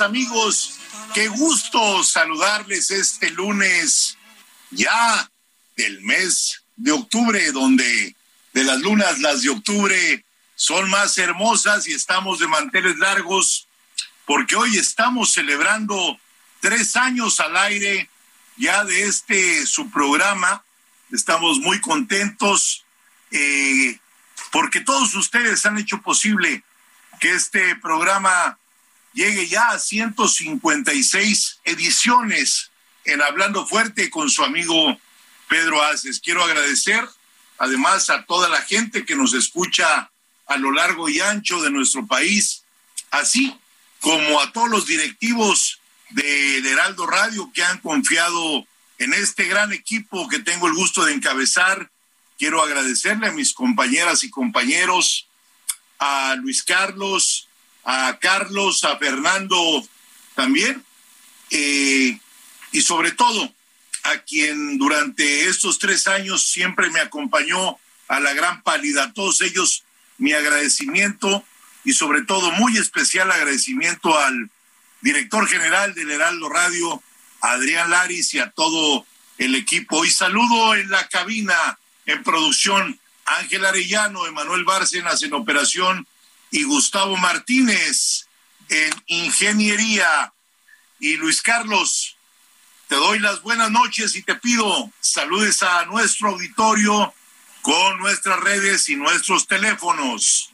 Amigos, qué gusto saludarles este lunes ya del mes de octubre, donde de las lunas las de octubre son más hermosas y estamos de manteles largos, porque hoy estamos celebrando tres años al aire ya de este su programa. Estamos muy contentos eh, porque todos ustedes han hecho posible que este programa llegue ya a 156 ediciones en Hablando Fuerte con su amigo Pedro Aces. Quiero agradecer además a toda la gente que nos escucha a lo largo y ancho de nuestro país, así como a todos los directivos del Heraldo Radio que han confiado en este gran equipo que tengo el gusto de encabezar. Quiero agradecerle a mis compañeras y compañeros, a Luis Carlos, a Carlos, a Fernando también, eh, y sobre todo a quien durante estos tres años siempre me acompañó a la gran pálida. A todos ellos mi agradecimiento y sobre todo muy especial agradecimiento al director general del Heraldo Radio, Adrián Laris, y a todo el equipo. Y saludo en la cabina, en producción, Ángel Arellano, Emanuel Bárcenas en operación y Gustavo Martínez en ingeniería. Y Luis Carlos, te doy las buenas noches y te pido saludes a nuestro auditorio con nuestras redes y nuestros teléfonos.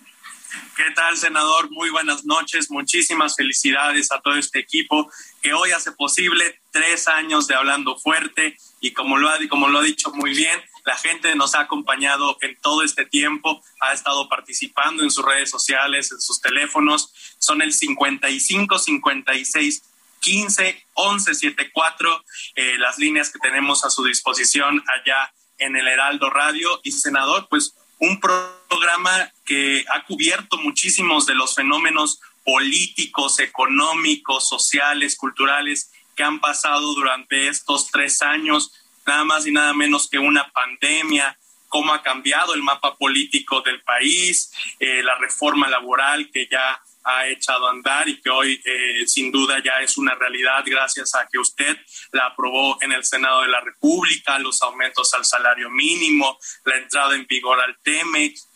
¿Qué tal, senador? Muy buenas noches. Muchísimas felicidades a todo este equipo que hoy hace posible tres años de Hablando Fuerte y como lo ha, como lo ha dicho muy bien, la gente nos ha acompañado en todo este tiempo, ha estado participando en sus redes sociales, en sus teléfonos. Son el 55 56 15 11 74 eh, las líneas que tenemos a su disposición allá en el Heraldo Radio. Y senador, pues un programa que ha cubierto muchísimos de los fenómenos políticos, económicos, sociales, culturales que han pasado durante estos tres años, nada más y nada menos que una pandemia, cómo ha cambiado el mapa político del país, eh, la reforma laboral que ya ha echado a andar y que hoy eh, sin duda ya es una realidad gracias a que usted la aprobó en el Senado de la República, los aumentos al salario mínimo, la entrada en vigor al TEMEX.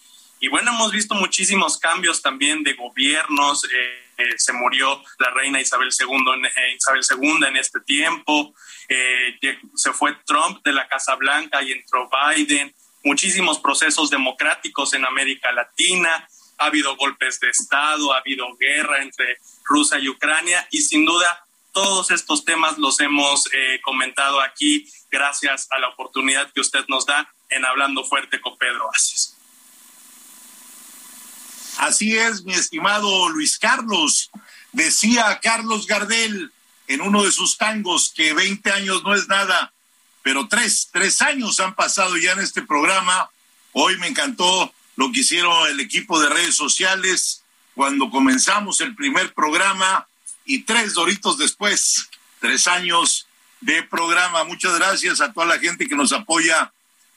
Y bueno, hemos visto muchísimos cambios también de gobiernos. Eh, eh, se murió la reina Isabel II, en, Isabel II en este tiempo. Se fue Trump de la Casa Blanca y entró Biden. Muchísimos procesos democráticos en América Latina ha habido golpes de Estado, ha habido guerra entre Rusia y Ucrania y sin duda todos estos temas los hemos eh, comentado aquí gracias a la oportunidad que usted nos da en Hablando Fuerte con Pedro Aces. Así es, mi estimado Luis Carlos. Decía Carlos Gardel en uno de sus tangos que 20 años no es nada, pero tres, tres años han pasado ya en este programa. Hoy me encantó lo que hicieron el equipo de redes sociales cuando comenzamos el primer programa y tres doritos después, tres años de programa. Muchas gracias a toda la gente que nos apoya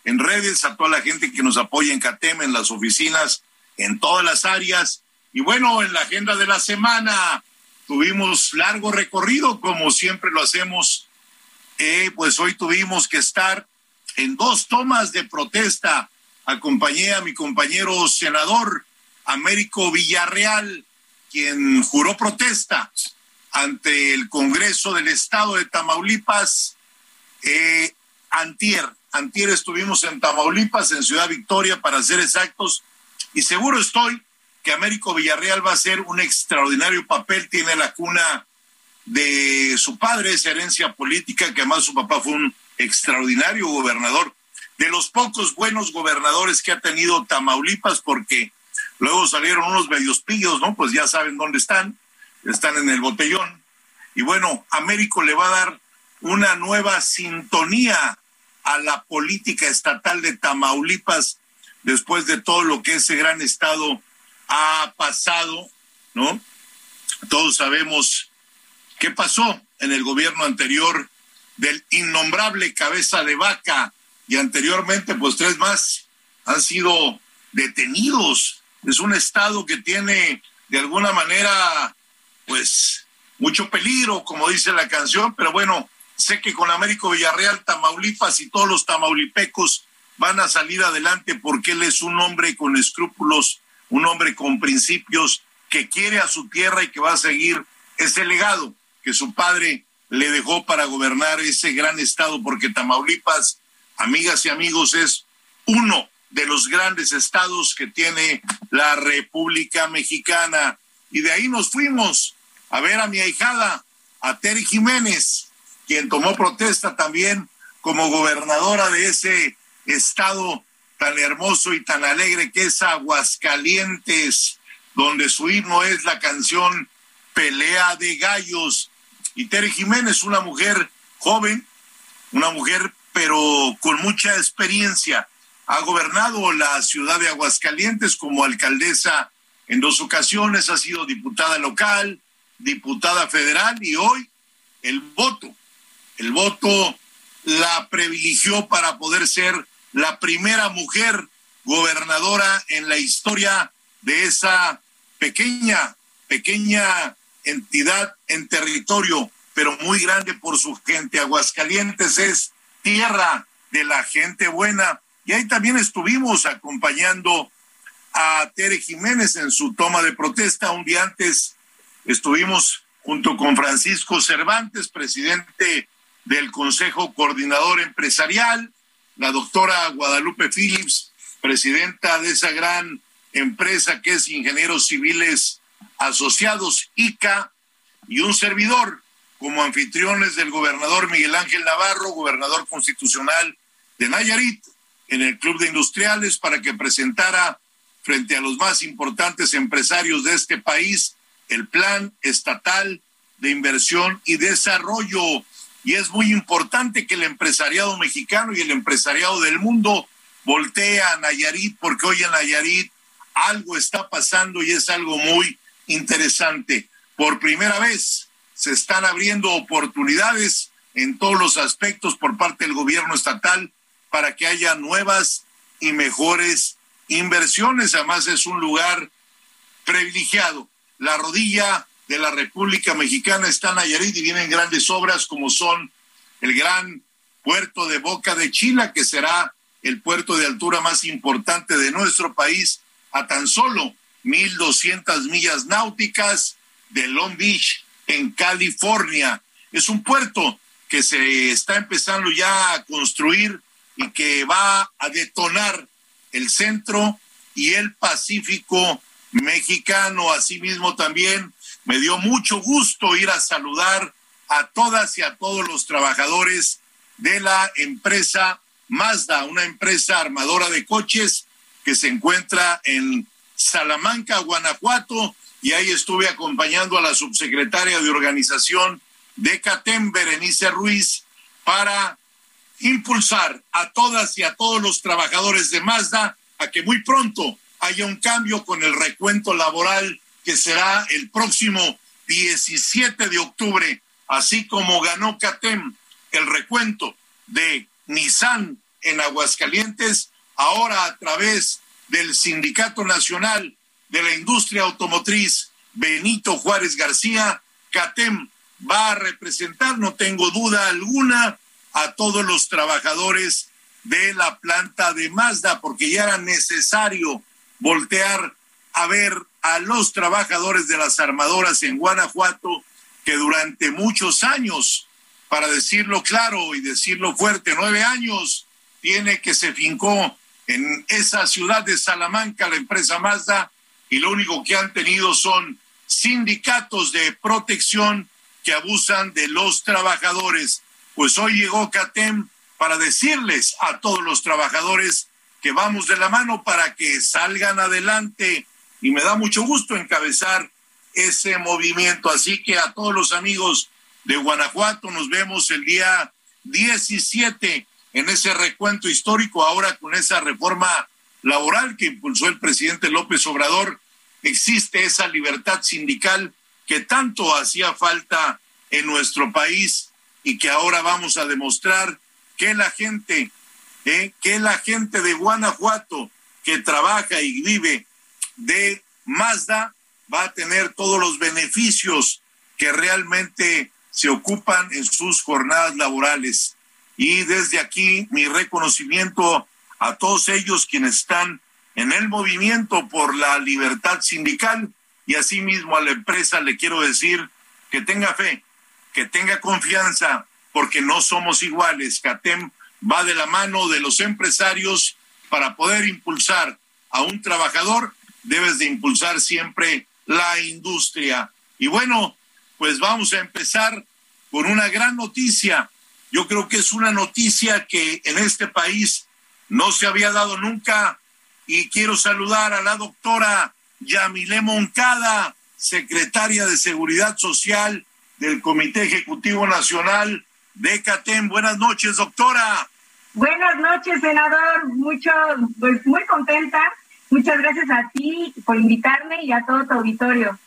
en redes, a toda la gente que nos apoya en CATEM, en las oficinas, en todas las áreas. Y bueno, en la agenda de la semana tuvimos largo recorrido, como siempre lo hacemos. Eh, pues hoy tuvimos que estar en dos tomas de protesta. Acompañé a mi compañero senador Américo Villarreal, quien juró protesta ante el Congreso del Estado de Tamaulipas. Eh, antier, antier estuvimos en Tamaulipas, en Ciudad Victoria, para ser exactos, y seguro estoy que Américo Villarreal va a hacer un extraordinario papel, tiene la cuna de su padre, esa herencia política, que además su papá fue un extraordinario gobernador, de los pocos buenos gobernadores que ha tenido Tamaulipas, porque luego salieron unos medios pillos, ¿no? Pues ya saben dónde están, están en el botellón. Y bueno, Américo le va a dar una nueva sintonía a la política estatal de Tamaulipas después de todo lo que ese gran estado ha pasado, ¿no? Todos sabemos qué pasó en el gobierno anterior del innombrable cabeza de vaca y anteriormente pues tres más han sido detenidos. Es un estado que tiene de alguna manera pues mucho peligro, como dice la canción, pero bueno, sé que con Américo Villarreal, Tamaulipas y todos los tamaulipecos van a salir adelante porque él es un hombre con escrúpulos, un hombre con principios que quiere a su tierra y que va a seguir ese legado que su padre le dejó para gobernar ese gran estado, porque Tamaulipas, amigas y amigos, es uno de los grandes estados que tiene la República Mexicana. Y de ahí nos fuimos a ver a mi ahijada, a Terry Jiménez, quien tomó protesta también como gobernadora de ese estado tan hermoso y tan alegre que es Aguascalientes, donde su himno es la canción Pelea de Gallos. Y Tere Jiménez, una mujer joven, una mujer pero con mucha experiencia. Ha gobernado la ciudad de Aguascalientes como alcaldesa en dos ocasiones, ha sido diputada local, diputada federal y hoy el voto, el voto la privilegió para poder ser la primera mujer gobernadora en la historia de esa pequeña, pequeña entidad en territorio, pero muy grande por su gente. Aguascalientes es tierra de la gente buena. Y ahí también estuvimos acompañando a Tere Jiménez en su toma de protesta. Un día antes estuvimos junto con Francisco Cervantes, presidente del Consejo Coordinador Empresarial, la doctora Guadalupe Phillips, presidenta de esa gran empresa que es Ingenieros Civiles Asociados, ICA, y un servidor como anfitriones del gobernador Miguel Ángel Navarro, gobernador constitucional de Nayarit, en el Club de Industriales para que presentara frente a los más importantes empresarios de este país el plan estatal de inversión y desarrollo y es muy importante que el empresariado mexicano y el empresariado del mundo voltee a Nayarit porque hoy en Nayarit algo está pasando y es algo muy interesante. Por primera vez se están abriendo oportunidades en todos los aspectos por parte del gobierno estatal para que haya nuevas y mejores inversiones. Además es un lugar privilegiado. La rodilla de la República Mexicana está Nayarit y vienen grandes obras como son el gran puerto de Boca de Chila, que será el puerto de altura más importante de nuestro país, a tan solo 1.200 millas náuticas de Long Beach, en California. Es un puerto que se está empezando ya a construir y que va a detonar el centro y el Pacífico mexicano. Asimismo también me dio mucho gusto ir a saludar a todas y a todos los trabajadores de la empresa Mazda, una empresa armadora de coches que se encuentra en Salamanca, Guanajuato, y ahí estuve acompañando a la subsecretaria de organización de CATEM, Berenice Ruiz, para impulsar a todas y a todos los trabajadores de Mazda a que muy pronto haya un cambio con el recuento laboral que será el próximo 17 de octubre, así como ganó CATEM el recuento de Nissan en Aguascalientes, ahora a través del Sindicato Nacional de la Industria Automotriz Benito Juárez García, CATEM va a representar, no tengo duda alguna, a todos los trabajadores de la planta de Mazda, porque ya era necesario voltear a ver a los trabajadores de las armadoras en Guanajuato, que durante muchos años, para decirlo claro y decirlo fuerte, nueve años, tiene que se fincó en esa ciudad de Salamanca la empresa Mazda y lo único que han tenido son sindicatos de protección que abusan de los trabajadores. Pues hoy llegó CATEM para decirles a todos los trabajadores que vamos de la mano para que salgan adelante y me da mucho gusto encabezar ese movimiento. Así que a todos los amigos de Guanajuato nos vemos el día 17 en ese recuento histórico ahora con esa reforma laboral que impulsó el presidente López Obrador. Existe esa libertad sindical que tanto hacía falta en nuestro país y que ahora vamos a demostrar que la gente, eh, que la gente de Guanajuato que trabaja y vive de Mazda va a tener todos los beneficios que realmente se ocupan en sus jornadas laborales. Y desde aquí mi reconocimiento a todos ellos quienes están en el movimiento por la libertad sindical y asimismo a la empresa le quiero decir que tenga fe, que tenga confianza, porque no somos iguales. CATEM va de la mano de los empresarios para poder impulsar a un trabajador, debes de impulsar siempre la industria. Y bueno, pues vamos a empezar con una gran noticia. Yo creo que es una noticia que en este país no se había dado nunca y quiero saludar a la doctora Yamile Moncada, secretaria de Seguridad Social del Comité Ejecutivo Nacional de CATEM. Buenas noches, doctora. Buenas noches, senador. Mucho, pues muy contenta. Muchas gracias a ti por invitarme y a todo tu auditorio.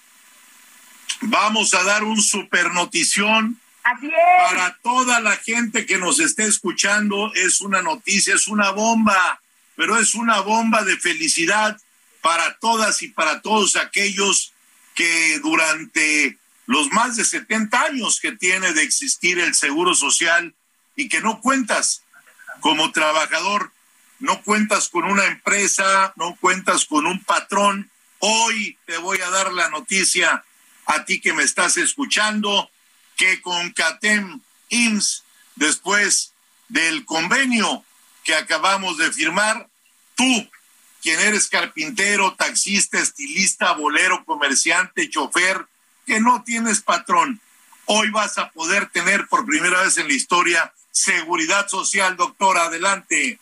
Vamos a dar un super notición. Así es. Para toda la gente que nos esté escuchando, es una noticia, es una bomba, pero es una bomba de felicidad para todas y para todos aquellos que durante los más de 70 años que tiene de existir el Seguro Social y que no cuentas como trabajador, no cuentas con una empresa, no cuentas con un patrón. Hoy te voy a dar la noticia a ti que me estás escuchando que con CATEM IMSS, después del convenio que acabamos de firmar, tú quien eres carpintero, taxista, estilista, bolero, comerciante, chofer, que no tienes patrón, hoy vas a poder tener por primera vez en la historia seguridad social, doctora. Adelante.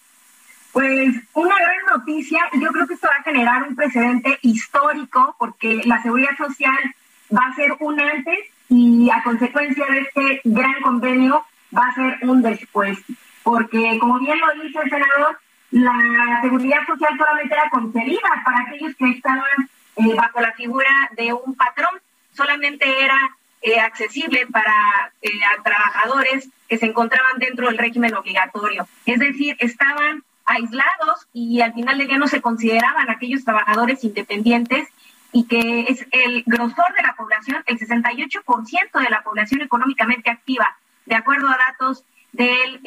Pues una gran noticia, yo creo que esto va a generar un precedente histórico porque la seguridad social va a ser un antes y a consecuencia de este gran convenio va a ser un después. Porque como bien lo dice el senador, la seguridad social solamente era concedida para aquellos que estaban eh, bajo la figura de un patrón, solamente era eh, accesible para eh, trabajadores que se encontraban dentro del régimen obligatorio. Es decir, estaban aislados y al final del día no se consideraban aquellos trabajadores independientes y que es el grosor de la población, el 68% de la población económicamente activa, de acuerdo a datos del,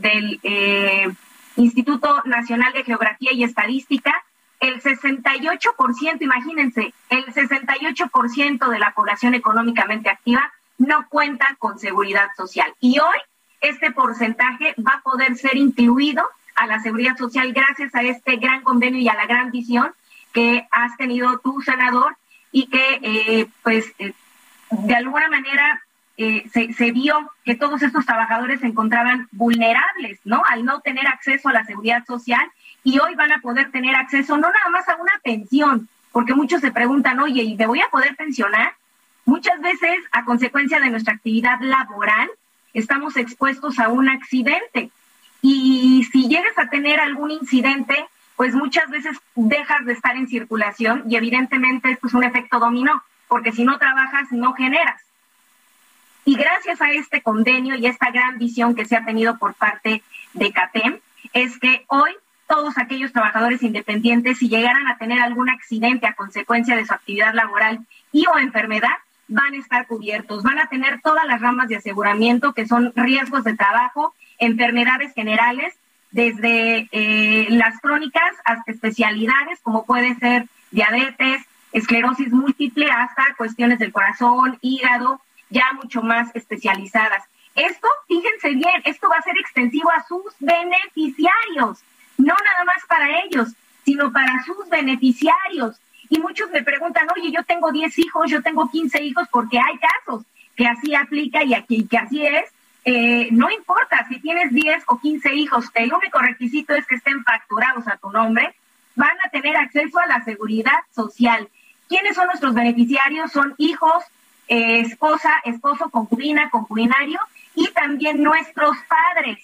del Instituto Nacional de Geografía y Estadística, el 68%, imagínense, el 68% de la población económicamente activa no cuenta con seguridad social. Y hoy este porcentaje va a poder ser incluido a la seguridad social gracias a este gran convenio y a la gran visión que has tenido tú, senador, y que eh, pues eh, de alguna manera eh, se, vio que todos estos trabajadores se encontraban vulnerables, ¿no? Al no tener acceso a la seguridad social y hoy van a poder tener acceso no nada más a una pensión porque muchos se preguntan, oye, ¿y me voy a poder pensionar? Muchas veces, a consecuencia de nuestra actividad laboral, estamos expuestos a un accidente. Y si llegas a tener algún incidente, pues muchas veces dejas de estar en circulación y evidentemente esto es un efecto dominó, porque si no trabajas, no generas. Y gracias a este convenio y esta gran visión que se ha tenido por parte de CATEM, es que hoy todos aquellos trabajadores independientes, si llegaran a tener algún accidente a consecuencia de su actividad laboral y o enfermedad, van a estar cubiertos, van a tener todas las ramas de aseguramiento que son riesgos de trabajo, enfermedades generales, desde eh, las crónicas hasta especialidades como puede ser diabetes, esclerosis múltiple, hasta cuestiones del corazón, hígado, ya mucho más especializadas. Esto, fíjense bien, esto va a ser extensivo a sus beneficiarios, no nada más para ellos, sino para sus beneficiarios. Y muchos me preguntan, oye, yo tengo 10 hijos, yo tengo 15 hijos, porque hay casos que así aplica y aquí que así es. Eh, no importa si tienes 10 o 15 hijos, el único requisito es que estén facturados a tu nombre, van a tener acceso a la seguridad social. ¿Quiénes son nuestros beneficiarios? Son hijos, eh, esposa, esposo, concubina, concubinario y también nuestros padres.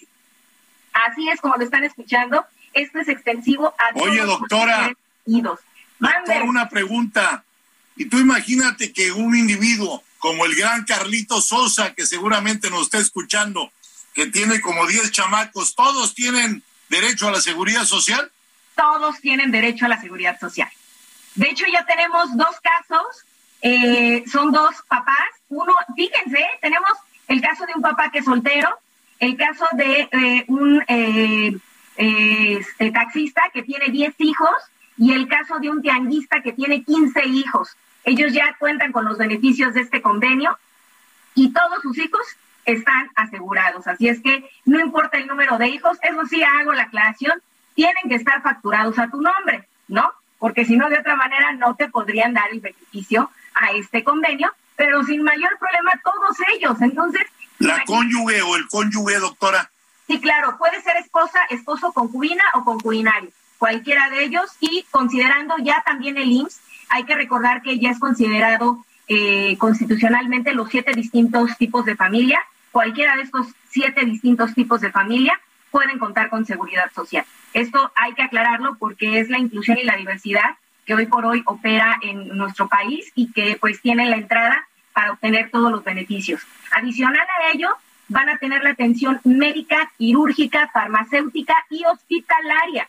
Así es como lo están escuchando. Esto es extensivo a Oye, todos doctora, los doctora, una pregunta. Y tú imagínate que un individuo como el gran Carlito Sosa, que seguramente nos está escuchando, que tiene como 10 chamacos, ¿todos tienen derecho a la seguridad social? Todos tienen derecho a la seguridad social. De hecho, ya tenemos dos casos, eh, son dos papás. Uno, fíjense, tenemos el caso de un papá que es soltero, el caso de eh, un eh, este, taxista que tiene 10 hijos y el caso de un tianguista que tiene 15 hijos. Ellos ya cuentan con los beneficios de este convenio y todos sus hijos están asegurados. Así es que no importa el número de hijos, eso sí hago la aclaración, tienen que estar facturados a tu nombre, ¿no? Porque si no, de otra manera no te podrían dar el beneficio a este convenio, pero sin mayor problema todos ellos. Entonces... ¿La cónyuge o el cónyuge, doctora? Sí, claro, puede ser esposa, esposo, concubina o concubinario, cualquiera de ellos, y considerando ya también el IMSS, hay que recordar que ya es considerado eh, constitucionalmente los siete distintos tipos de familia, cualquiera de estos siete distintos tipos de familia pueden contar con seguridad social. Esto hay que aclararlo porque es la inclusión y la diversidad que hoy por hoy opera en nuestro país y que pues tiene la entrada para obtener todos los beneficios. Adicional a ello, van a tener la atención médica, quirúrgica, farmacéutica y hospitalaria.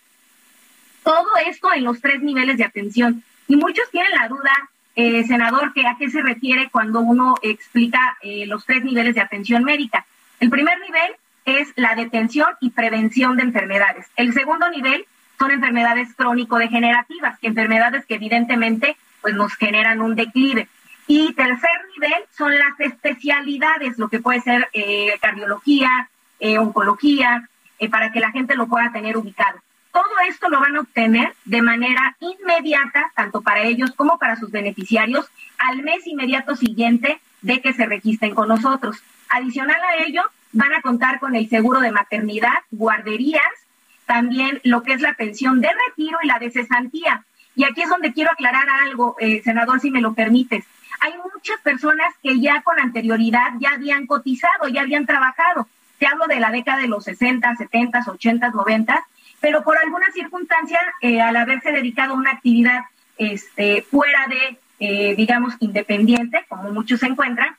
Todo esto en los tres niveles de atención. Y muchos tienen la duda, eh, senador, que a qué se refiere cuando uno explica eh, los tres niveles de atención médica. El primer nivel es la detención y prevención de enfermedades. El segundo nivel son enfermedades crónico-degenerativas, enfermedades que evidentemente pues, nos generan un declive. Y tercer nivel son las especialidades, lo que puede ser eh, cardiología, eh, oncología, eh, para que la gente lo pueda tener ubicado. Todo esto lo van a obtener de manera inmediata, tanto para ellos como para sus beneficiarios, al mes inmediato siguiente de que se registren con nosotros. Adicional a ello, van a contar con el seguro de maternidad, guarderías, también lo que es la pensión de retiro y la de cesantía. Y aquí es donde quiero aclarar algo, senador, si me lo permites hay muchas personas que ya con anterioridad ya habían cotizado, ya habían trabajado. Te hablo de la década de los 60, 70, 80, 90, pero por alguna circunstancia, eh, al haberse dedicado a una actividad este, fuera de, eh, digamos, independiente, como muchos se encuentran,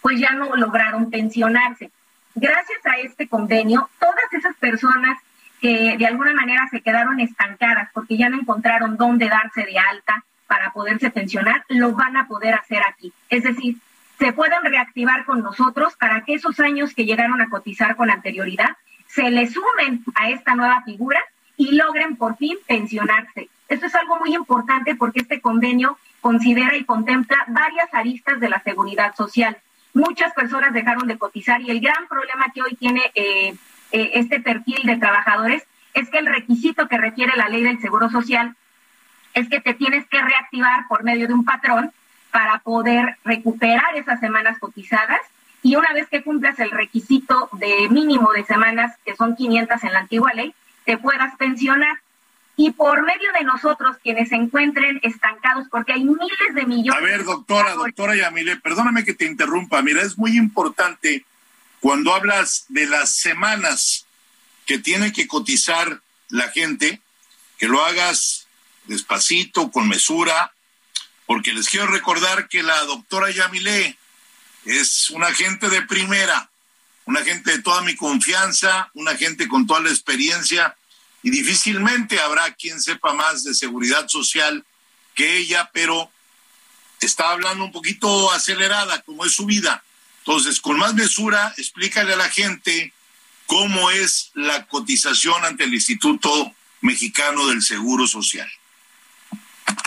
pues ya no lograron pensionarse. Gracias a este convenio, todas esas personas que de alguna manera se quedaron estancadas porque ya no encontraron dónde darse de alta, para poderse pensionar, lo van a poder hacer aquí. Es decir, se pueden reactivar con nosotros para que esos años que llegaron a cotizar con anterioridad se le sumen a esta nueva figura y logren por fin pensionarse. Esto es algo muy importante porque este convenio considera y contempla varias aristas de la seguridad social. Muchas personas dejaron de cotizar y el gran problema que hoy tiene eh, eh, este perfil de trabajadores es que el requisito que requiere la ley del Seguro Social es que te tienes que reactivar por medio de un patrón para poder recuperar esas semanas cotizadas y una vez que cumplas el requisito de mínimo de semanas, que son 500 en la antigua ley, te puedas pensionar. y por medio de nosotros quienes se encuentren estancados, porque hay miles de millones. A ver, doctora, doctora Yamile, perdóname que te interrumpa. Mira, es muy importante cuando hablas de las semanas que tiene que cotizar la gente, que lo hagas despacito, con mesura, porque les quiero recordar que la doctora Yamile es una gente de primera, una gente de toda mi confianza, una gente con toda la experiencia y difícilmente habrá quien sepa más de seguridad social que ella, pero está hablando un poquito acelerada, como es su vida. Entonces, con más mesura, explícale a la gente cómo es la cotización ante el Instituto Mexicano del Seguro Social.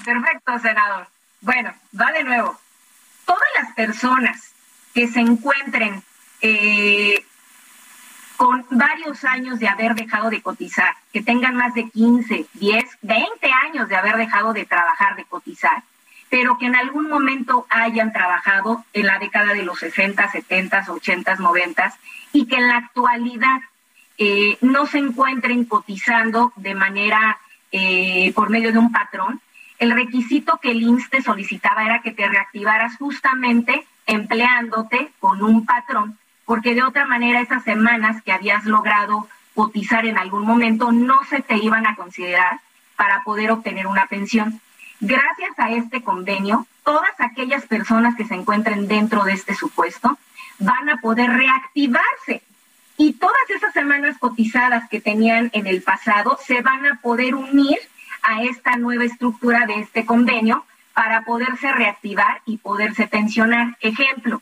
Perfecto, senador. Bueno, va de nuevo. Todas las personas que se encuentren eh, con varios años de haber dejado de cotizar, que tengan más de 15, 10, 20 años de haber dejado de trabajar, de cotizar, pero que en algún momento hayan trabajado en la década de los 60, 70, 80, 90 y que en la actualidad eh, no se encuentren cotizando de manera eh, por medio de un patrón, el requisito que el INSTE solicitaba era que te reactivaras justamente empleándote con un patrón porque de otra manera esas semanas que habías logrado cotizar en algún momento no se te iban a considerar para poder obtener una pensión. Gracias a este convenio, todas aquellas personas que se encuentren dentro de este supuesto van a poder reactivarse y todas esas semanas cotizadas que tenían en el pasado se van a poder unir a esta nueva estructura de este convenio para poderse reactivar y poderse pensionar. Ejemplo,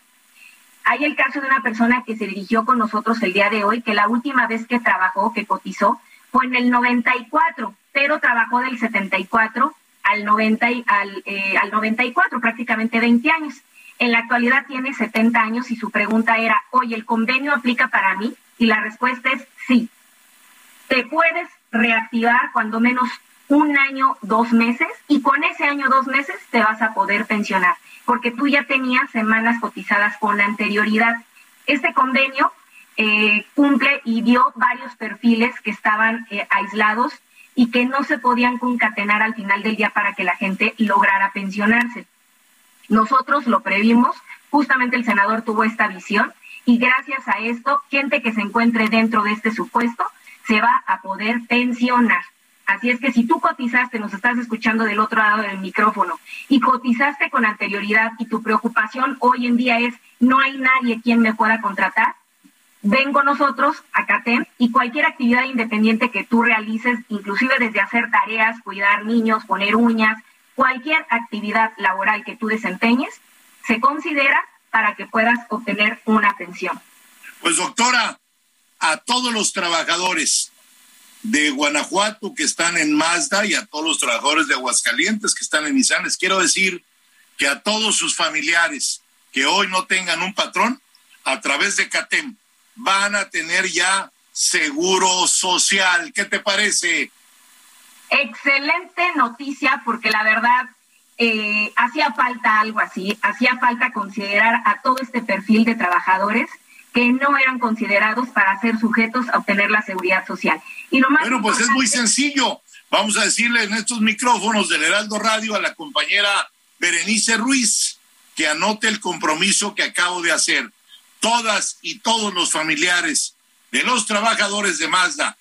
hay el caso de una persona que se dirigió con nosotros el día de hoy, que la última vez que trabajó, que cotizó, fue en el 94, pero trabajó del 74 al, 90, al, eh, al 94, prácticamente 20 años. En la actualidad tiene 70 años y su pregunta era, oye, ¿el convenio aplica para mí? Y la respuesta es sí. Te puedes reactivar cuando menos un año, dos meses, y con ese año, dos meses te vas a poder pensionar porque tú ya tenías semanas cotizadas con anterioridad. Este convenio eh, cumple y dio varios perfiles que estaban eh, aislados y que no se podían concatenar al final del día para que la gente lograra pensionarse. Nosotros lo previmos, justamente el senador tuvo esta visión y gracias a esto, gente que se encuentre dentro de este supuesto se va a poder pensionar. Así es que si tú cotizaste, nos estás escuchando del otro lado del micrófono, y cotizaste con anterioridad y tu preocupación hoy en día es no hay nadie quien me pueda contratar, ven con nosotros a CATEM y cualquier actividad independiente que tú realices, inclusive desde hacer tareas, cuidar niños, poner uñas, cualquier actividad laboral que tú desempeñes, se considera para que puedas obtener una pensión. Pues doctora, a todos los trabajadores, de Guanajuato que están en Mazda y a todos los trabajadores de Aguascalientes que están en Nissan. Quiero decir que a todos sus familiares que hoy no tengan un patrón, a través de CATEM, van a tener ya seguro social. ¿Qué te parece? Excelente noticia porque la verdad eh, hacía falta algo así, hacía falta considerar a todo este perfil de trabajadores que no eran considerados para ser sujetos a obtener la seguridad social. Y lo más bueno, pues es muy sencillo. Vamos a decirle en estos micrófonos del Heraldo Radio a la compañera Berenice Ruiz que anote el compromiso que acabo de hacer. Todas y todos los familiares de los trabajadores de Mazda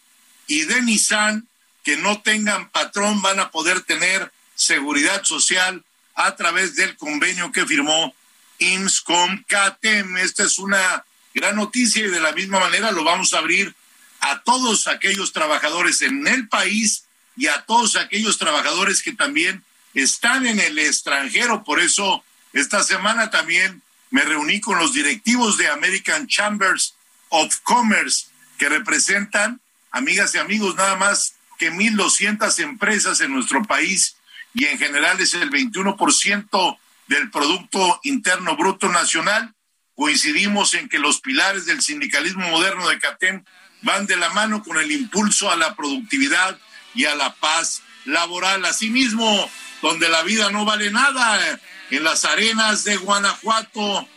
y de Nissan que no tengan patrón van a poder tener seguridad social a través del convenio que firmó IMSCOM KTM. Esta es una gran noticia y de la misma manera lo vamos a abrir a todos aquellos trabajadores en el país y a todos aquellos trabajadores que también están en el extranjero. Por eso esta semana también me reuní con los directivos de American Chambers of Commerce que representan, amigas y amigos, nada más que 1.200 empresas en nuestro país y en general es el 21% del Producto Interno Bruto Nacional coincidimos en que los pilares del sindicalismo moderno de CATEM van de la mano con el impulso a la productividad y a la paz laboral. Asimismo, donde la vida no vale nada, en las arenas de Guanajuato,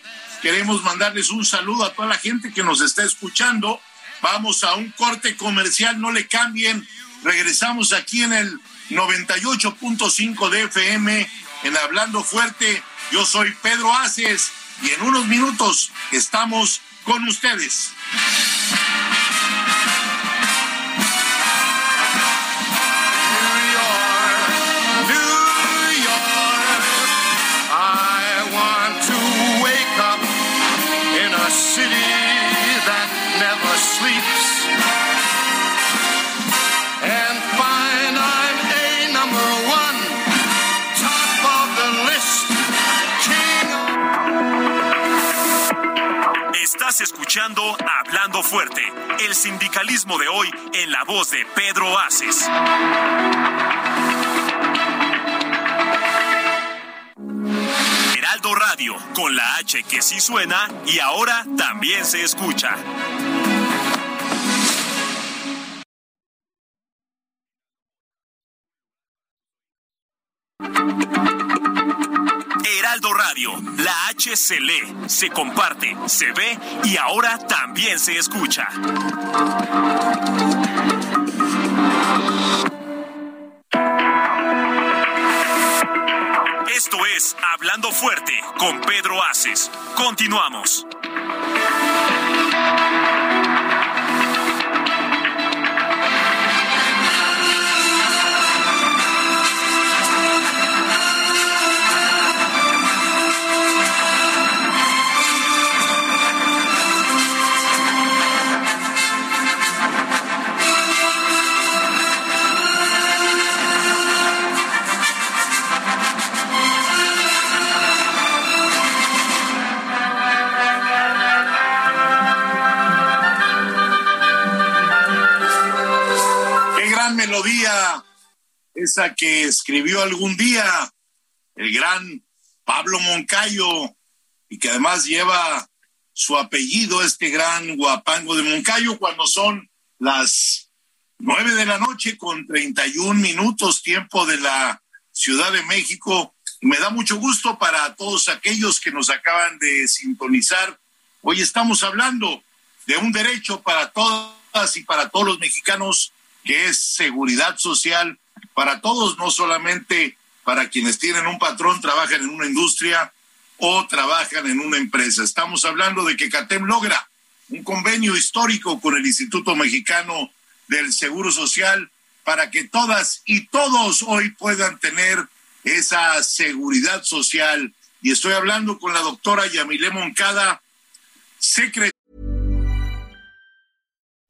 queremos mandarles un saludo a toda la gente que nos está escuchando. Vamos a un corte comercial, no le cambien, regresamos aquí en el 98.5 de FM en Hablando Fuerte. Yo soy Pedro Aces y en unos minutos estamos con ustedes. Escuchando Hablando Fuerte, el sindicalismo de hoy en la voz de Pedro Aces. Heraldo Radio, con la H que sí suena y ahora también se escucha. Heraldo Radio, la H se lee, se comparte, se ve y ahora también se escucha. Esto es Hablando Fuerte con Pedro Aces. Continuamos. Esa que escribió algún día el gran Pablo Moncayo y que además lleva su apellido, este gran guapango de Moncayo, cuando son las nueve de la noche con 31 minutos tiempo de la Ciudad de México. Me da mucho gusto para todos aquellos que nos acaban de sintonizar. Hoy estamos hablando de un derecho para todas y para todos los mexicanos que es seguridad social para todos, no solamente para quienes tienen un patrón, trabajan en una industria o trabajan en una empresa. Estamos hablando de que CATEM logra un convenio histórico con el Instituto Mexicano del Seguro Social para que todas y todos hoy puedan tener esa seguridad social. Y estoy hablando con la doctora Yamile Moncada, secretaria.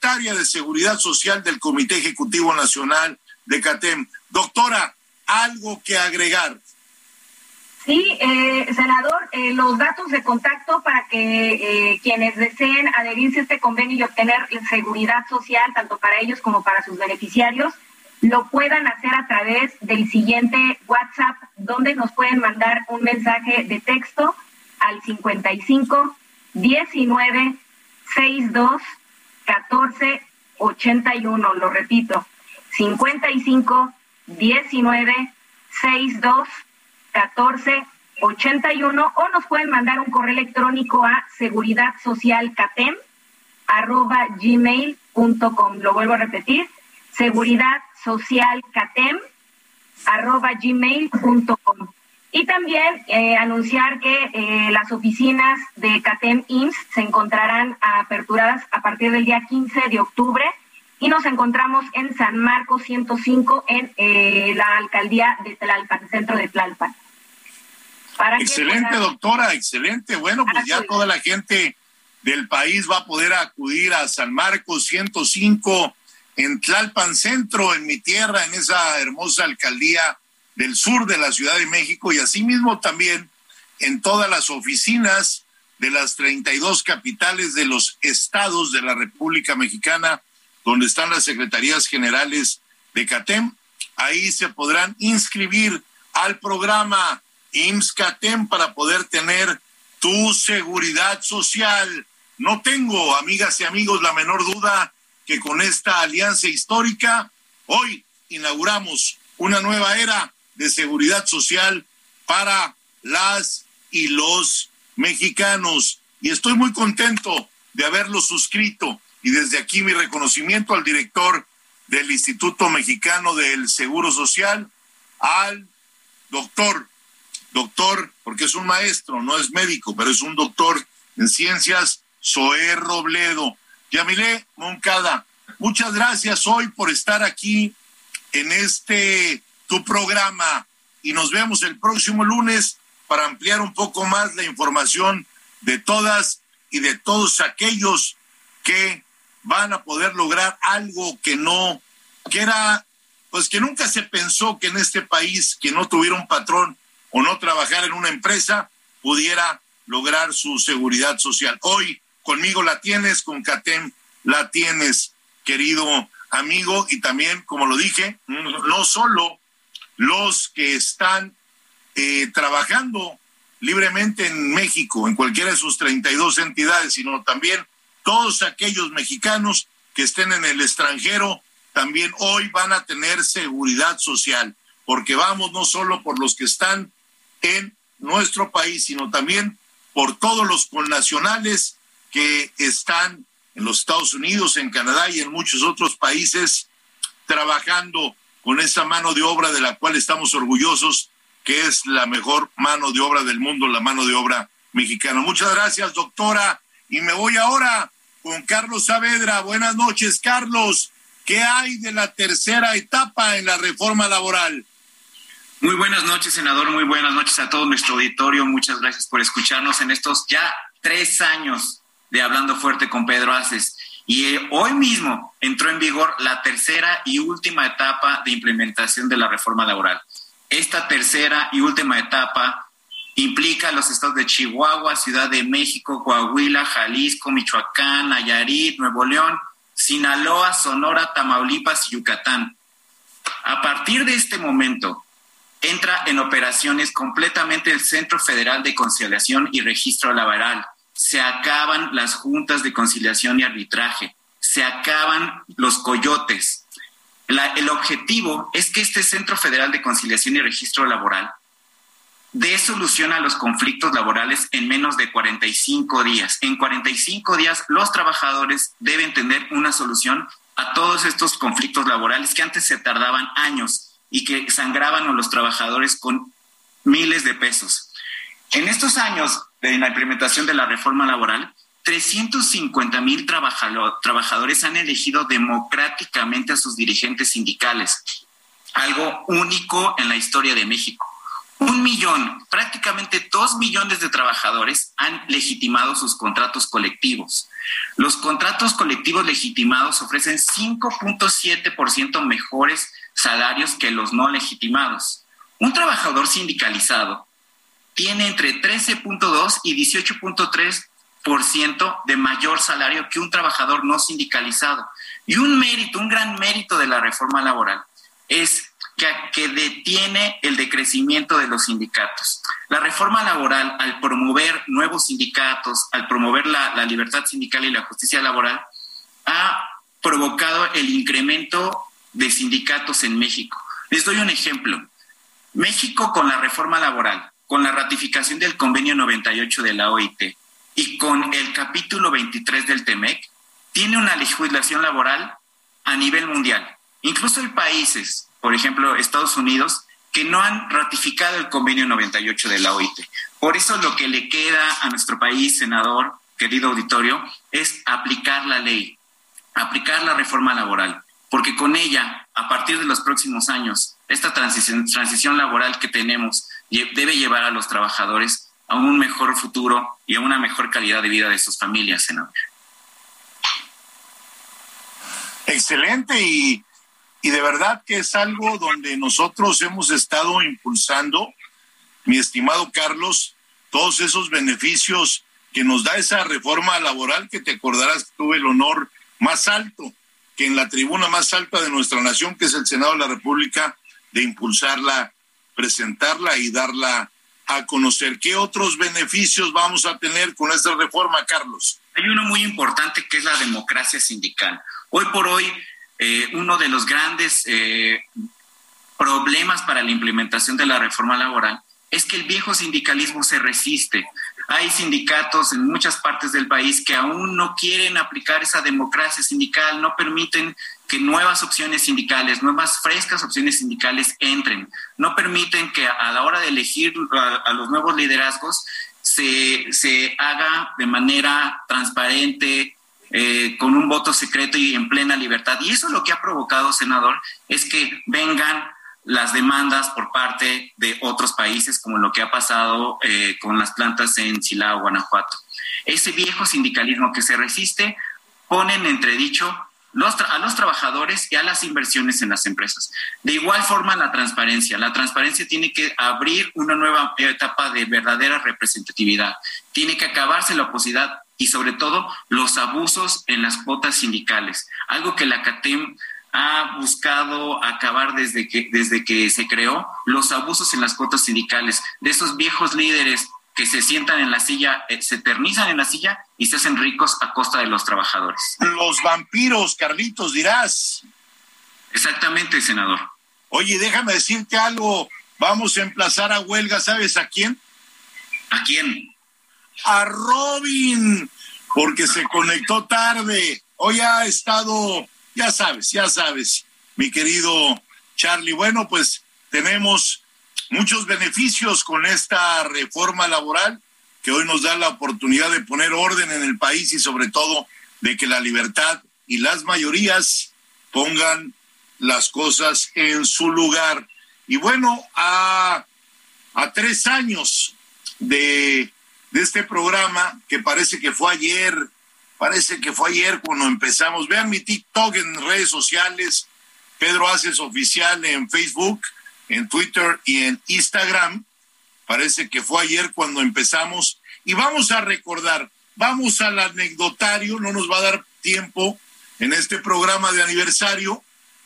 Secretaria de Seguridad Social del Comité Ejecutivo Nacional de CATEM. Doctora, algo que agregar. Sí, eh, senador, eh, los datos de contacto para que eh, quienes deseen adherirse a este convenio y obtener seguridad social, tanto para ellos como para sus beneficiarios, lo puedan hacer a través del siguiente WhatsApp, donde nos pueden mandar un mensaje de texto al 55 19 62 14 81. Lo repito, 55 19 62 14 81 o nos pueden mandar un correo electrónico a seguridad social arroba gmail.com. Lo vuelvo a repetir, seguridad social catem arroba gmail.com. Y también eh, anunciar que eh, las oficinas de CATEM IMSS se encontrarán aperturadas a partir del día 15 de octubre y nos encontramos en San Marcos 105 en eh, la alcaldía de Tlalpan, centro de Tlalpan. excelente, doctora, excelente. Bueno, pues ya toda la gente del país va a poder acudir a San Marcos 105 en Tlalpan Centro, en mi tierra, en esa hermosa alcaldía del sur de la Ciudad de México y asimismo también en todas las oficinas de las 32 capitales de los estados de la República Mexicana donde están las secretarías generales de CATEM. Ahí se podrán inscribir al programa IMSS-CATEM para poder tener tu seguridad social. No tengo, amigas y amigos, la menor duda que con esta alianza histórica, hoy inauguramos una nueva era de seguridad social para las y los mexicanos. Y estoy muy contento de haberlo suscrito. Y desde aquí mi reconocimiento al director del Instituto Mexicano del Seguro Social, al doctor, doctor, porque es un maestro, no es médico, pero es un doctor en ciencias, Zoé Robledo. Yamilé Moncada, muchas gracias hoy por estar aquí en este tu programa y nos vemos el próximo lunes para ampliar un poco más la información de todas y de todos aquellos que van a poder lograr algo que no, que era, pues que nunca se pensó que en este país, que no tuviera un patrón o no trabajar en una empresa, pudiera lograr su seguridad social. Hoy conmigo la tienes, con CATEM la tienes, querido amigo, y también, como lo dije, no solo los que están eh, trabajando libremente en México, en cualquiera de sus 32 entidades, sino también todos aquellos mexicanos que estén en el extranjero, también hoy van a tener seguridad social, porque vamos no solo por los que están en nuestro país, sino también por todos los connacionales que están en los Estados Unidos, en Canadá y en muchos otros países trabajando con esa mano de obra de la cual estamos orgullosos, que es la mejor mano de obra del mundo, la mano de obra mexicana. Muchas gracias, doctora. Y me voy ahora con Carlos Saavedra. Buenas noches, Carlos. ¿Qué hay de la tercera etapa en la reforma laboral? Muy buenas noches, senador. Muy buenas noches a todo nuestro auditorio. Muchas gracias por escucharnos en estos ya tres años de Hablando Fuerte con Pedro Aces. Y eh, hoy mismo entró en vigor la tercera y última etapa de implementación de la reforma laboral. Esta tercera y última etapa implica los estados de Chihuahua, Ciudad de México, Coahuila, Jalisco, Michoacán, Nayarit, Nuevo León, Sinaloa, Sonora, Tamaulipas y Yucatán. A partir de este momento, entra en operaciones completamente el Centro Federal de Conciliación y Registro Laboral, se acaban las juntas de conciliación y arbitraje, se acaban los coyotes. el objetivo es que este Centro Federal de Conciliación y Registro Laboral dé solución a los conflictos laborales en menos de 45 días. En 45 días los trabajadores deben tener una solución a todos estos conflictos laborales que antes se tardaban años y que sangraban a los trabajadores con miles de pesos. En estos años en la implementación de la reforma laboral, 350 mil trabajadores han elegido democráticamente a sus dirigentes sindicales, algo único en la historia de México. Un millón, prácticamente dos millones de trabajadores han legitimado sus contratos colectivos. Los contratos colectivos legitimados ofrecen 5.7% mejores salarios que los no legitimados. Un trabajador sindicalizado tiene entre 13.2 y 18.3% de mayor salario que un trabajador no sindicalizado. Y un mérito, un gran mérito de la reforma laboral es que, que detiene el decrecimiento de los sindicatos. La reforma laboral, al promover nuevos sindicatos, al promover la, la libertad sindical y la justicia laboral, ha provocado el incremento de sindicatos en México. Les doy un ejemplo. México con la reforma laboral con la ratificación del convenio 98 de la OIT y con el capítulo 23 del TEMEC, tiene una legislación laboral a nivel mundial. Incluso hay países, por ejemplo Estados Unidos, que no han ratificado el convenio 98 de la OIT. Por eso lo que le queda a nuestro país, senador, querido auditorio, es aplicar la ley, aplicar la reforma laboral, porque con ella, a partir de los próximos años, esta transición, transición laboral que tenemos debe llevar a los trabajadores a un mejor futuro y a una mejor calidad de vida de sus familias, senador. Excelente y, y de verdad que es algo donde nosotros hemos estado impulsando, mi estimado Carlos, todos esos beneficios que nos da esa reforma laboral que te acordarás que tuve el honor más alto que en la tribuna más alta de nuestra nación, que es el Senado de la República, de impulsarla, presentarla y darla a conocer. ¿Qué otros beneficios vamos a tener con esta reforma, Carlos? Hay uno muy importante que es la democracia sindical. Hoy por hoy, eh, uno de los grandes eh, problemas para la implementación de la reforma laboral es que el viejo sindicalismo se resiste. Hay sindicatos en muchas partes del país que aún no quieren aplicar esa democracia sindical, no permiten que nuevas opciones sindicales, nuevas frescas opciones sindicales entren, no permiten que a la hora de elegir a, los nuevos liderazgos se, se, haga de manera transparente, eh, con un voto secreto y en plena libertad. Y eso lo que ha provocado, senador, es que vengan las demandas por parte de otros países, como lo que ha pasado eh, con las plantas en Silao, Guanajuato. Ese viejo sindicalismo que se resiste pone en entredicho a los trabajadores y a las inversiones en las empresas. De igual forma, la transparencia. La transparencia tiene que abrir una nueva etapa de verdadera representatividad. Tiene que acabarse la oposidad y sobre todo los abusos en las cuotas sindicales, algo que la CATEM ha buscado acabar desde que, desde que se creó los abusos en las cuotas sindicales, de esos viejos líderes que se sientan en la silla, eh, se eternizan en la silla y se hacen ricos a costa de los trabajadores. Los vampiros, Carlitos, dirás. Exactamente, senador. Oye, déjame decirte algo. Vamos a emplazar a huelga, ¿sabes a quién? ¿A quién? A Robin, porque se conectó tarde. Hoy ha estado ya sabes, ya sabes, mi querido Charlie. Bueno, pues tenemos muchos beneficios con esta reforma laboral que hoy nos da la oportunidad de poner orden en el país y sobre todo de que la libertad y las mayorías pongan las cosas en su lugar. Y bueno, a, a tres años de, de este programa, que parece que fue ayer, Parece que fue ayer cuando empezamos. Vean mi TikTok en redes sociales, Pedro Haces Oficial en Facebook, en Twitter y en Instagram. Parece que fue ayer cuando empezamos. Y vamos a recordar, vamos al anecdotario, no nos va a dar tiempo en este programa de aniversario,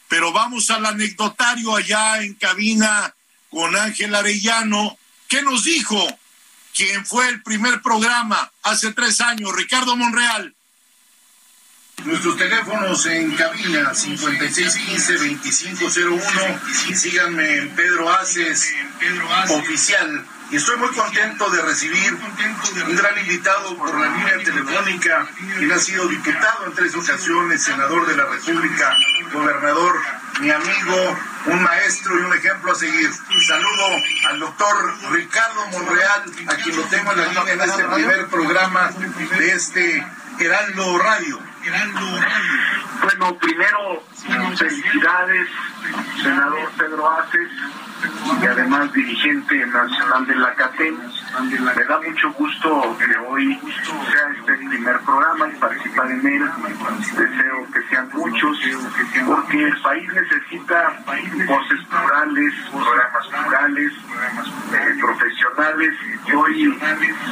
pero vamos al anecdotario allá en cabina con Ángel Arellano. ¿Qué nos dijo? ¿Quién fue el primer programa hace tres años? Ricardo Monreal. Nuestros teléfonos en cabina 5615-2501 y síganme en Pedro Aces oficial. Y estoy muy contento de recibir un gran invitado por la línea telefónica, quien ha sido diputado en tres ocasiones, senador de la República, gobernador, mi amigo, un maestro y un ejemplo a seguir. Saludo al doctor Ricardo Monreal, a quien lo tengo en la línea en este primer programa de este Heraldo Radio. Bueno, primero, felicidades, senador Pedro Aces, y además dirigente nacional de la CATEM. Me da mucho gusto que hoy sea este primer programa y participar en él. Deseo que sean muchos, porque el país necesita voces plurales, programas plurales, eh, profesionales. Y hoy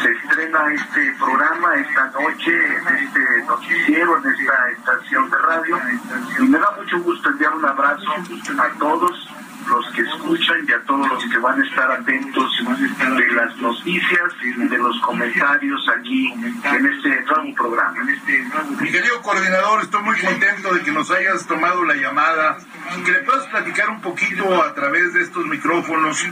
se estrena este programa esta noche, en este noticiero, esta estación de radio. Y me da mucho gusto enviar un abrazo a todos los que escuchan y a todos los que van a estar atentos de las noticias y de los comentarios aquí en este nuevo programa. Mi querido coordinador, estoy muy contento de que nos hayas tomado la llamada que le puedas platicar un poquito a través de estos micrófonos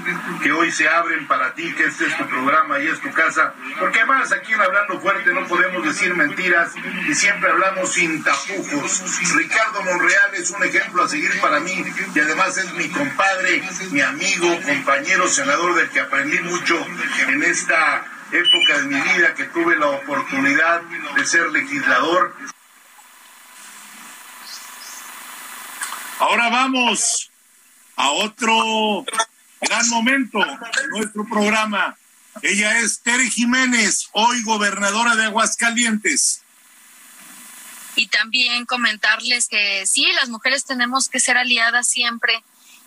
que hoy se abren para ti, que este es tu programa y es tu casa, porque además aquí en Hablando Fuerte no podemos decir mentiras y siempre hablamos sin tapujos. Ricardo Monreal es un ejemplo a seguir para mí y además es mi compañero padre, mi amigo, compañero senador del que aprendí mucho en esta época de mi vida que tuve la oportunidad de ser legislador. Ahora vamos a otro gran momento de nuestro programa. Ella es Tere Jiménez, hoy gobernadora de Aguascalientes. Y también comentarles que sí, las mujeres tenemos que ser aliadas siempre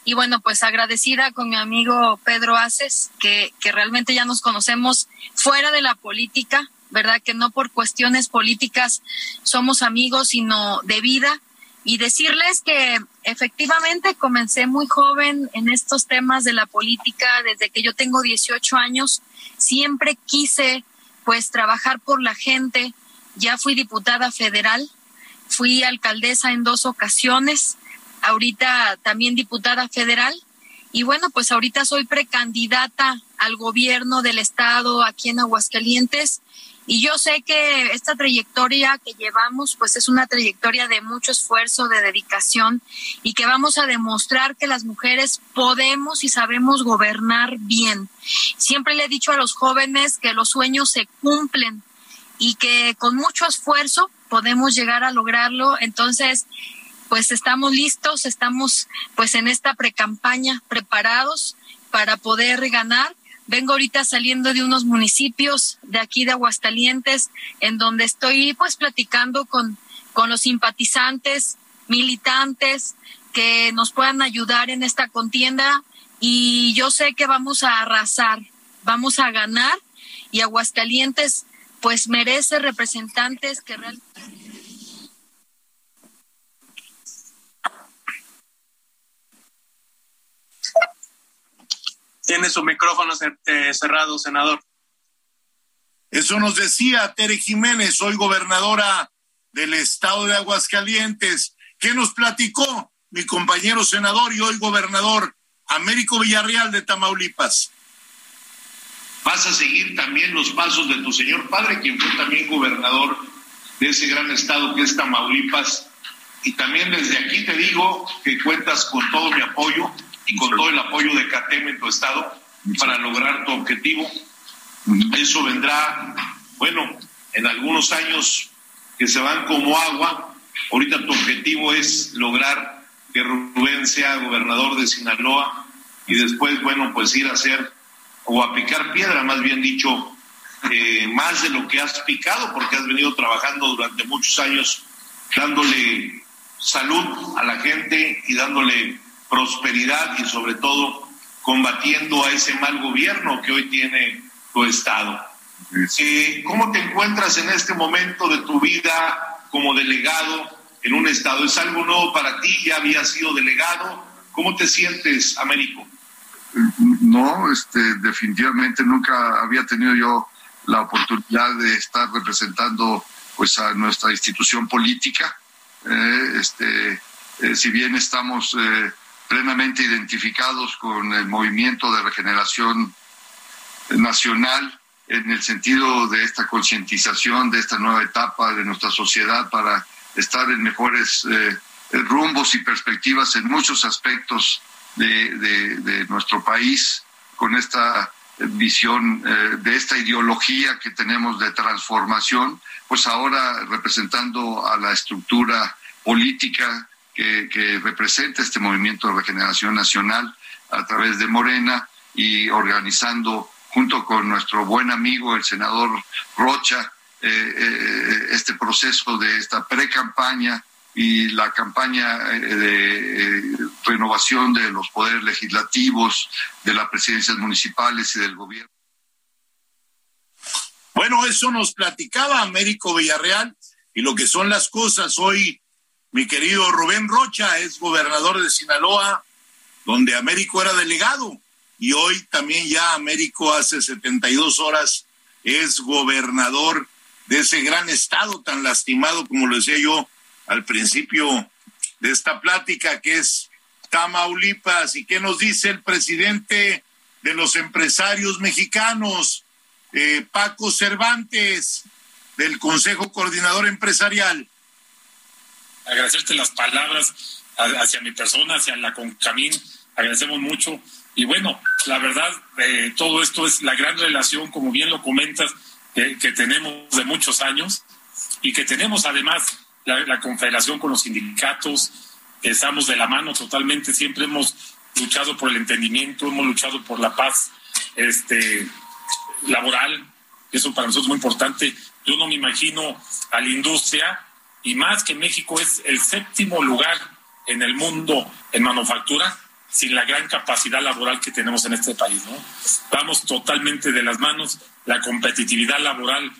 y bueno, pues agradecida con mi amigo Pedro Aces, que, que realmente ya nos conocemos fuera de la política, ¿verdad? Que no por cuestiones políticas somos amigos, sino de vida. y decirles que efectivamente comencé muy joven en estos temas de la política, desde que yo tengo 18 años, siempre quise pues trabajar por la gente, ya fui diputada federal, fui alcaldesa en dos ocasiones, ahorita también diputada federal y bueno, pues ahorita soy precandidata al gobierno del estado aquí en Aguascalientes y yo sé que esta trayectoria que llevamos, pues es una trayectoria de mucho esfuerzo, de dedicación y que vamos a demostrar que las mujeres podemos y sabemos gobernar bien. Siempre le he dicho a los jóvenes que los sueños se cumplen y que con mucho esfuerzo podemos llegar a lograrlo. Entonces, pues estamos listos, estamos pues en esta precampaña preparados para poder ganar. Vengo ahorita saliendo de unos municipios de aquí de Aguascalientes, en donde estoy pues platicando con, con los simpatizantes, militantes, que nos puedan ayudar en esta contienda. Y yo sé que vamos a arrasar, vamos a ganar. Y Aguascalientes pues merece representantes que realmente Tiene su micrófono eh, cerrado, senador. Eso nos decía Tere Jiménez, hoy gobernadora del estado de Aguascalientes. ¿Qué nos platicó mi compañero senador y hoy gobernador Américo Villarreal de Tamaulipas? Vas a seguir también los pasos de tu señor padre, quien fue también gobernador de ese gran estado que es Tamaulipas. Y también desde aquí te digo que cuentas con todo mi apoyo y con todo el apoyo de CATEM en tu estado para lograr tu objetivo. Eso vendrá, bueno, en algunos años que se van como agua. Ahorita tu objetivo es lograr que Rubén sea gobernador de Sinaloa y después, bueno, pues ir a hacer o a picar piedra, más bien dicho, eh, más de lo que has picado, porque has venido trabajando durante muchos años dándole salud a la gente y dándole prosperidad y sobre todo combatiendo a ese mal gobierno que hoy tiene tu Estado. Eh, ¿Cómo te encuentras en este momento de tu vida como delegado en un Estado? ¿Es algo nuevo para ti? ¿Ya habías sido delegado? ¿Cómo te sientes, Américo? No, este, definitivamente nunca había tenido yo la oportunidad de estar representando pues a nuestra institución política. Eh, este, eh, si bien estamos plenamente identificados con el movimiento de regeneración nacional en el sentido de esta concientización, de esta nueva etapa de nuestra sociedad para estar en mejores eh, rumbos y perspectivas en muchos aspectos de, nuestro país, con esta visión eh, de esta ideología que tenemos de transformación, pues ahora representando a la estructura política que, representa este movimiento de regeneración nacional a través de Morena y organizando junto con nuestro buen amigo el senador Rocha eh, eh, este proceso de esta pre-campaña y la campaña eh, de renovación de los poderes legislativos, de las presidencias municipales y del gobierno. Bueno, eso nos platicaba Américo Villarreal y lo que son las cosas hoy mi querido Rubén Rocha es gobernador de Sinaloa, donde Américo era delegado. Y hoy también ya Américo hace 72 horas es gobernador de ese gran estado tan lastimado, como lo decía yo al principio de esta plática, que es Tamaulipas. ¿Y qué nos dice el presidente de los empresarios mexicanos, eh, Paco Cervantes, del Consejo Coordinador Empresarial? Agradecerte las palabras hacia mi persona, hacia la Concamín, agradecemos mucho. Y bueno, la verdad, eh, todo esto es la gran relación, como bien lo comentas, que tenemos de muchos años y que tenemos además la, confederación con los sindicatos, estamos de la mano totalmente, siempre hemos luchado por el entendimiento, hemos luchado por la paz este, laboral, eso para nosotros es muy importante. Yo no me imagino a la industria y más que México es el séptimo lugar en el mundo en manufactura, sin la gran capacidad laboral que tenemos en este país. ¿no? Vamos totalmente de las manos, la competitividad laboral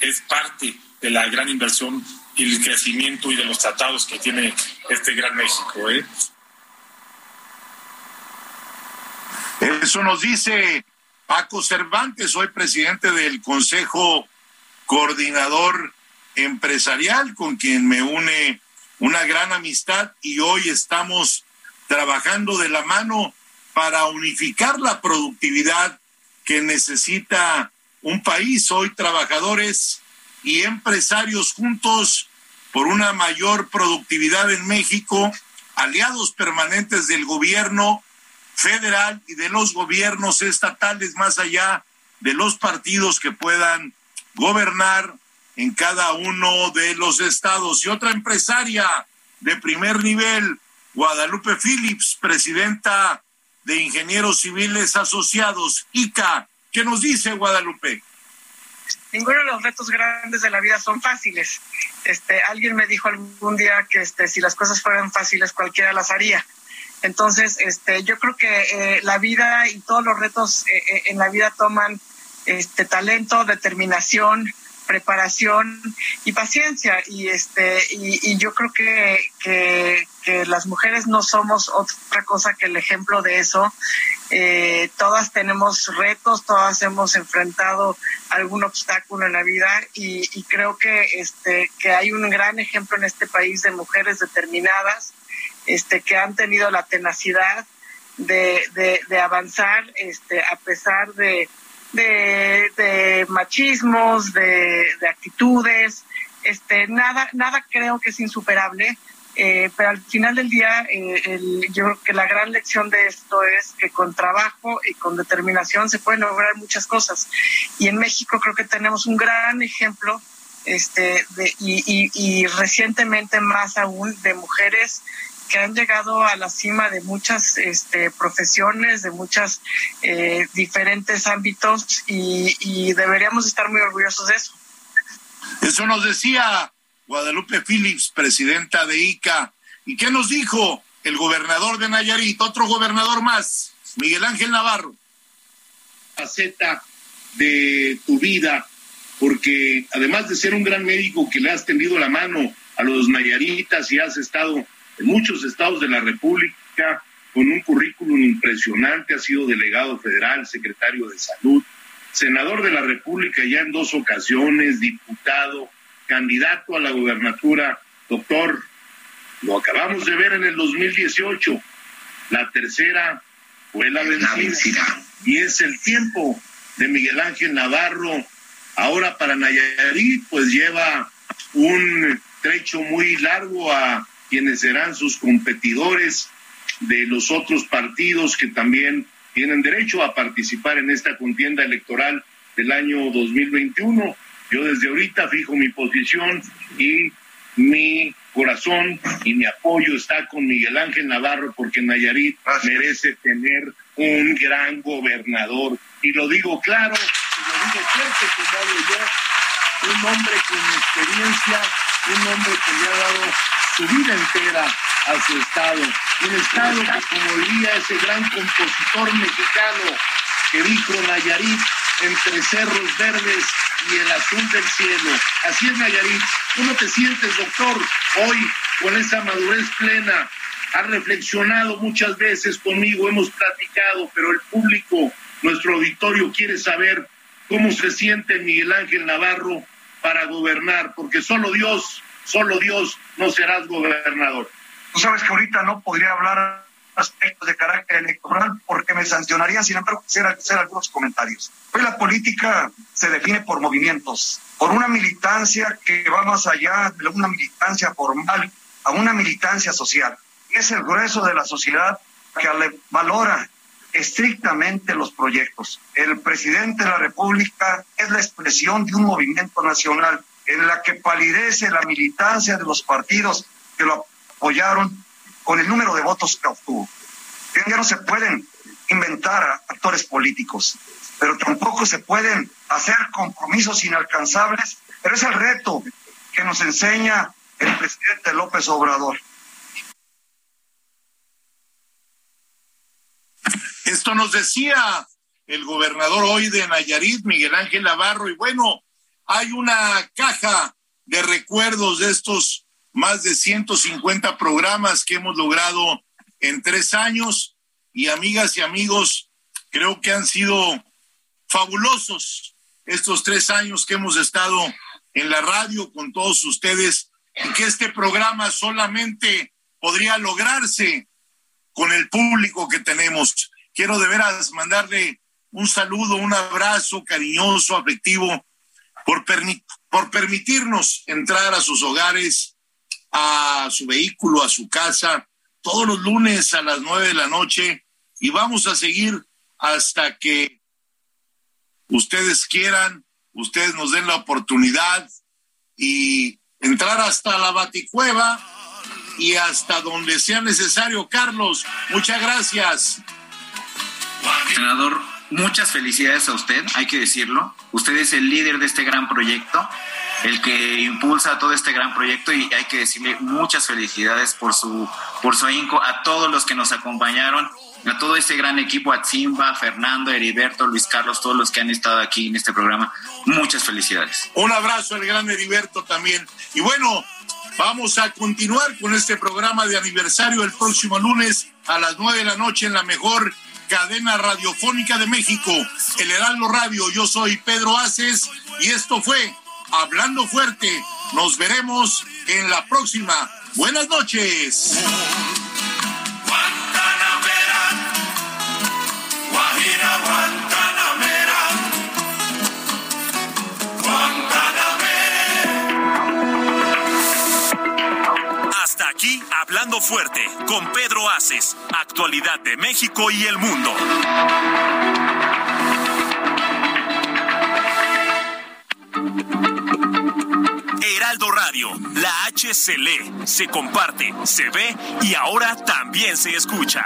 es parte de la gran inversión y el crecimiento y de los tratados que tiene este gran México. ¿eh? Eso nos dice Paco Cervantes, hoy presidente del Consejo Coordinador Empresarial, con quien me une una gran amistad y hoy estamos trabajando de la mano para unificar la productividad que necesita un país. Hoy trabajadores y empresarios juntos por una mayor productividad en México, aliados permanentes del gobierno federal y de los gobiernos estatales más allá de los partidos que puedan gobernar en cada uno de los estados. Y otra empresaria de primer nivel, Guadalupe Phillips, presidenta de Ingenieros Civiles Asociados, ICA. ¿Qué nos dice Guadalupe? Ninguno de los retos grandes de la vida son fáciles. Este, alguien me dijo algún día que este, si las cosas fueran fáciles cualquiera las haría. Entonces, este, yo creo que eh, la vida y todos los retos eh, eh, en la vida toman este talento, determinación, preparación y paciencia. Y este y, yo creo que, que, las mujeres no somos otra cosa que el ejemplo de eso. Eh, todas tenemos retos todas hemos enfrentado algún obstáculo en la vida y, creo que este que hay un gran ejemplo en este país de mujeres determinadas este que han tenido la tenacidad de, de, de avanzar este a pesar de de, machismos, de, actitudes, este, nada, nada creo que es insuperable, eh, pero al final del día eh, yo creo que la gran lección de esto es que con trabajo y con determinación se pueden lograr muchas cosas. Y en México creo que tenemos un gran ejemplo este, de, y, y recientemente más aún de mujeres que han llegado a la cima de muchas este, profesiones, de muchos eh, diferentes ámbitos y, deberíamos estar muy orgullosos de eso. Eso nos decía Guadalupe Phillips, presidenta de ICA. ¿Y qué nos dijo el gobernador de Nayarit, otro gobernador más, Miguel Ángel Navarro? Faceta de tu vida, porque además de ser un gran médico que le has tendido la mano a los nayaritas y has estado en muchos estados de la República con un currículum impresionante, ha sido delegado federal, secretario de salud, senador de la República ya en dos ocasiones, diputado, candidato a la gobernatura, doctor, lo acabamos de ver en el 2018, la tercera fue la vencida, y es el tiempo de Miguel Ángel Navarro, ahora para Nayarit, pues lleva un trecho muy largo a quienes serán sus competidores de los otros partidos que también tienen derecho a participar en esta contienda electoral del año 2021. Yo desde ahorita fijo mi posición y mi corazón y mi apoyo está con Miguel Ángel Navarro porque Nayarit merece tener un gran gobernador. Y lo digo claro, y lo digo fuerte como hablo yo, un hombre con experiencia, un hombre que le ha dado su vida entera a su estado. Un estado que, como diría ese gran compositor mexicano que dijo Nayarit, entre cerros verdes y el azul del cielo. Así es, Nayarit. ¿Cómo te sientes, doctor, hoy con esa madurez plena? Ha reflexionado muchas veces conmigo, hemos platicado, pero el público, nuestro auditorio quiere saber cómo se siente Miguel Ángel Navarro para gobernar, porque solo Dios solo Dios no serás gobernador. Tú sabes que ahorita no podría hablar aspectos de carácter electoral porque me sancionarían, sin embargo, quisiera hacer algunos comentarios. Hoy la política se define por movimientos, por una militancia que va más allá de una militancia formal a una militancia social. Es el grueso de la sociedad que valora estrictamente los proyectos. El presidente de la República es la expresión de un movimiento nacional en la que palidece la militancia de los partidos que lo apoyaron con el número de votos que obtuvo. Ya no se pueden inventar actores políticos, pero tampoco se pueden hacer compromisos inalcanzables, pero es el reto que nos enseña el presidente López Obrador. Esto nos decía el gobernador hoy de Nayarit, Miguel Ángel Navarro, y bueno, hay una caja de recuerdos de estos más de 150 programas que hemos logrado en tres años. Y amigas y amigos, creo que han sido fabulosos estos tres años que hemos estado en la radio con todos ustedes y que este programa solamente podría lograrse con el público que tenemos. Quiero de veras mandarle un saludo, un abrazo cariñoso, afectivo, por, por permitirnos entrar a sus hogares, a su vehículo, a su casa, todos los lunes a las nueve de la noche y vamos a seguir hasta que ustedes quieran, ustedes nos den la oportunidad y entrar hasta la baticueva y hasta donde sea necesario. Carlos, muchas gracias. Senador, muchas felicidades a usted, hay que decirlo. Usted es el líder de este gran proyecto, el que impulsa todo este gran proyecto y hay que decirle muchas felicidades por su, por su ahínco a todos los que nos acompañaron, a todo este gran equipo, a Simba, Fernando, Heriberto, Luis Carlos, todos los que han estado aquí en este programa. Muchas felicidades. Un abrazo al gran Heriberto también. Y bueno, Vamos a continuar con este programa de aniversario el próximo lunes a las nueve de la noche en la mejor cadena radiofónica de México, el Heraldo Radio. Yo soy Pedro Aces y esto fue Hablando Fuerte. Nos veremos en la próxima. Buenas noches. Aquí Hablando Fuerte con Pedro Aces, actualidad de México y el mundo. Heraldo Radio, la H se lee, se comparte, se ve y ahora también se escucha.